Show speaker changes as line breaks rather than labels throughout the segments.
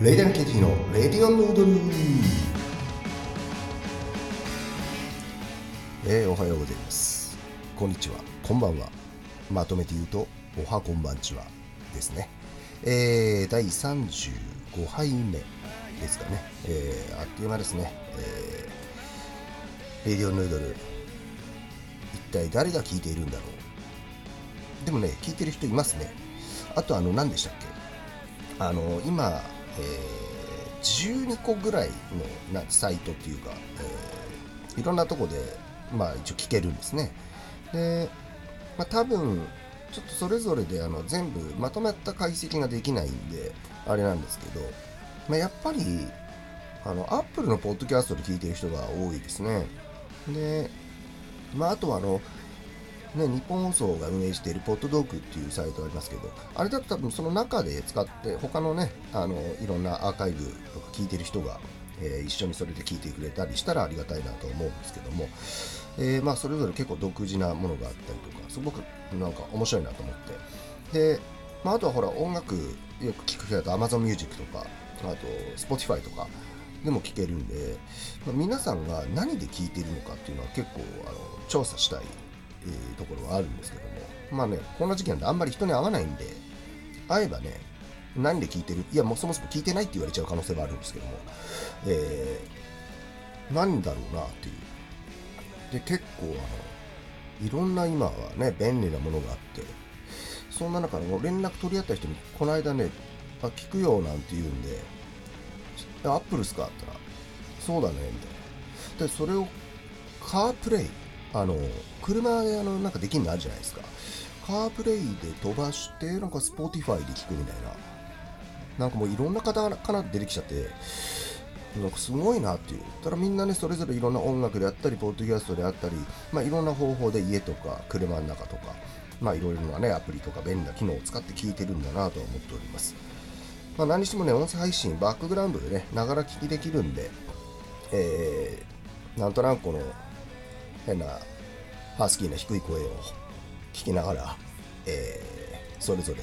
レイダン・ケティのレディオンヌードルえー、おはようございます。こんにちは。こんばんは。まとめて言うとおはこんばんちはですね。えー、第35杯目ですかね、えー、あっという間ですね、えー、レディオンヌードル一体誰が聞いているんだろう。でもね聞いてる人いますね。あとあの何でしたっけ？あの今えー、12個ぐらいのなサイトっていうか、えー、いろんなとこで、まあ、一応聞けるんですね。で、まあ、多分ちょっとそれぞれであの全部まとまった解析ができないんであれなんですけど、まあ、やっぱりあのアップルのポッドキャストで聞いてる人が多いですね。で、まあ、あとはあのね、日本放送が運営しているポッドドッグっていうサイトありますけど、あれだと多分その中で使って、他のね、あのいろんなアーカイブとか聞いてる人が、えー、一緒にそれで聞いてくれたりしたらありがたいなと思うんですけども、えー、まあそれぞれ結構独自なものがあったりとか、すごくなんか面白いなと思って。で、まあ、あとはほら音楽よく聞く人だと Amazon Music とか、あと Spotify とか、でも聞けるんで、ま、皆さんが何で聞いてるのかっていうのは結構あの調査したいえところはあるんですけども。まあねこんな時期なんであんまり人に会わないんで会えばね何で聞いてるいやもうそもそも聞いてないって言われちゃう可能性はあるんですけども、えー、何だろうなっていう。で結構あのいろんな今はね便利なものがあってそんな中の連絡取り合った人にこの間ねあ聞くよなんて言うんでアップルっすかって言ったらそうだねみたいな。でそれをカープレイ。あの車であのなんかできるのあるじゃないですかカープレイで飛ばしてなんか Spotify で聞くみたいななんかもういろんな方から出てきちゃってなんかすごいなっていう。ただみんなね、それぞれいろんな音楽であったり、ポッドキャストであったり、まあいろんな方法で家とか車の中とか、まあいろいろなね、アプリとか便利な機能を使って聞いてるんだなとは思っております。まあ何してもね、音声配信、バックグラウンドでね、ながら聞きできるんで、えー、なんとなくこの変なハスキーな低い声を聞きながら、えー、それぞれ、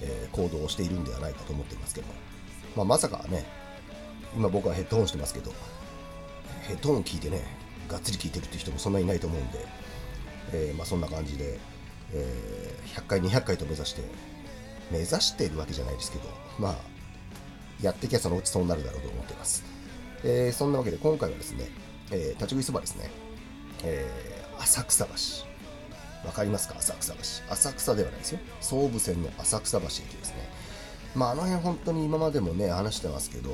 えー、行動をしているんではないかと思っていますけど、まあ、まさかね今僕はヘッドホンしてますけどヘッドホン聞いてねがっつり聞いてるって人もそんなにいないと思うんで、えー、まあ、そんな感じで、え100回200回と目指して目指しているわけじゃないですけどまあやってきゃそのうちそうなるだろうと思っています、えそんなわけで今回はですね、え立ち食いそばですね、えー、浅草橋。わかりますか？浅草橋。浅草ではないですよ。総武線の浅草橋駅ですね。まあ、あの辺本当に今までもね、話してますけど、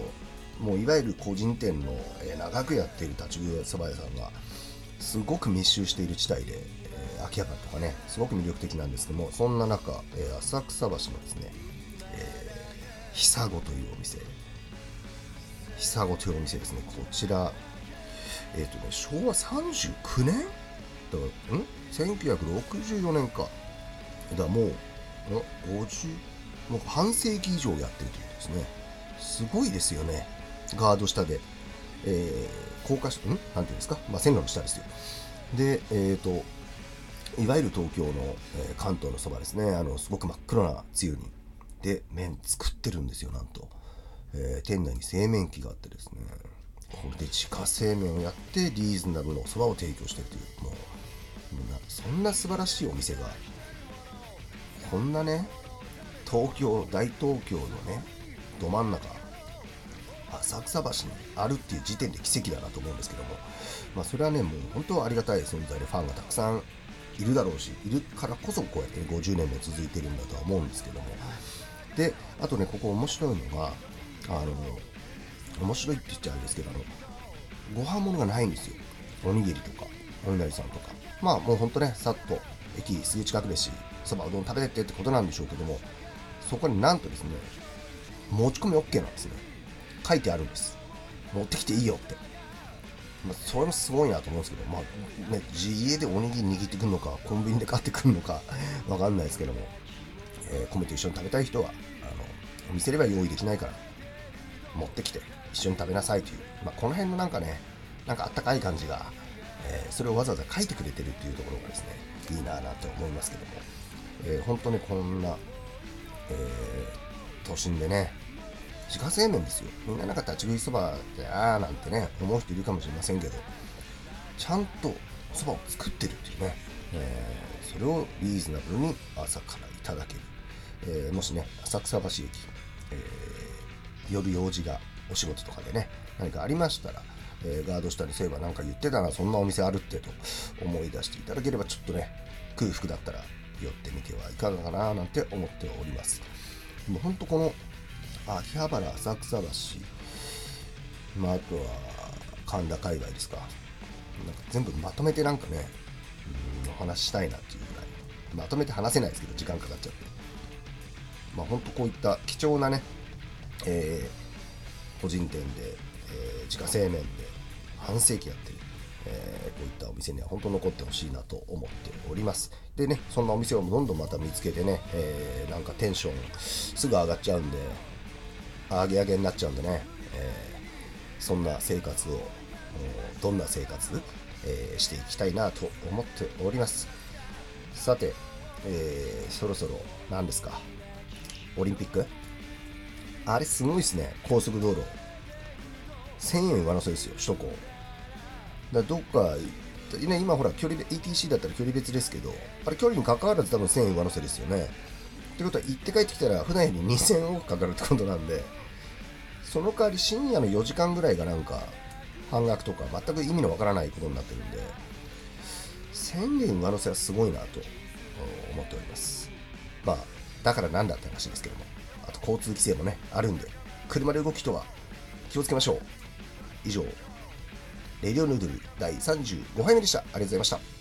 もういわゆる個人店の、えー、長くやっている立ち食いそば屋さんが、すごく密集している地帯で、えー、秋葉原とかね、すごく魅力的なんですけども、そんな中、えー、浅草橋のですね、えー、久子というお店、久子というお店ですね、こちら、えっ、ー、とね、昭和39年？だからん ?1964 年か。だからもう、50、もう半世紀以上やってるというですね。すごいですよね。ガード下で。えー、高架下、ん？なんていうんですか？まあ、線路の下ですよ。で、えっ、ー、と、いわゆる東京の、えー、関東のそばですね。あの、すごく真っ黒なつゆに。で、麺作ってるんですよ、なんと。えー、店内に製麺機があってですね。これで自家製麺をやってリーズナブルのそばを提供してるというもうそんな素晴らしいお店がこんなね東京大東京のねど真ん中浅草橋にあるっていう時点で奇跡だなと思うんですけどもまあそれはねもう本当はありがたい存在でファンがたくさんいるだろうしいるからこそこうやって、50年も続いてるんだとは思うんですけども。であとねここ面白いのがあの面白いって言っちゃうんですけどあのご飯物がないんですよ。おにぎりとかお稲荷さんとか。まあもうほんとねさっと駅すぐ近くですしそばうどん食べてってってことなんでしょうけどもそこになんとですね持ち込み OK なんですね。書いてあるんです。持ってきていいよって、まあ、それもすごいなと思うんですけどまあね家でおにぎり握ってくるのかコンビニで買ってくるのかわかんないですけども、えー、米と一緒に食べたい人はあの見せれば用意できないから持ってきて。一緒に食べなさいという、まあ、この辺のなんかね、なんかあったかい感じが、えー、それをわざわざ書いてくれてるっていうところがですね、いいなぁなと思いますけども、えー、本当にこんな、えー、都心でね、自家製麺ですよ。みんななんか立ち食いそばってああなんてね思う人いるかもしれませんけどちゃんとそばを作ってるっていうね、えー、それをリーズナブルに朝からいただける、えー、もしね浅草橋駅、えー、夜用事がお仕事とかでね何かありましたら、えガード下にそういえば何か言ってたなそんなお店あるってと思い出していただければちょっとね空腹だったら寄ってみてはいかがかななんて思っております。もうほんとこの秋葉原浅草橋、まあ、あとは神田界隈ですか。なんか全部まとめてなんかね、うん、お話したいなっていうぐらい。まとめて話せないですけど時間かかっちゃって。まあほんとこういった貴重なね、えー、個人店で、えー、自家製麺で半世紀やってるえー、こういったお店には本当残ってほしいなと思っております。でね、そんなお店をどんどんまた見つけてね、えー、なんかテンションすぐ上がっちゃうんで、上げ上げになっちゃうんでね、えー、そんな生活を、どんな生活、え、していきたいなと思っております。さて、え、そろそろ何ですか？オリンピック？あれすごいですね、高速道路。1000円上乗せですよ、首都高。だどっか、ね、今ほら、距離 ETC だったら距離別ですけど、あれ距離に関わらず多分1000円上乗せですよね。ってことは行って帰ってきたら普段より2000億かかるってことなんで、その代わり深夜の4時間ぐらいがなんか半額とか全く意味のわからないことになってるんで、1000円上乗せはすごいなと思っております。まあ、だからなんだって話ですけども、あと交通規制もね、あるんで、車で動く人は気をつけましょう。以上、レディオヌードル第35杯目でした。ありがとうございました。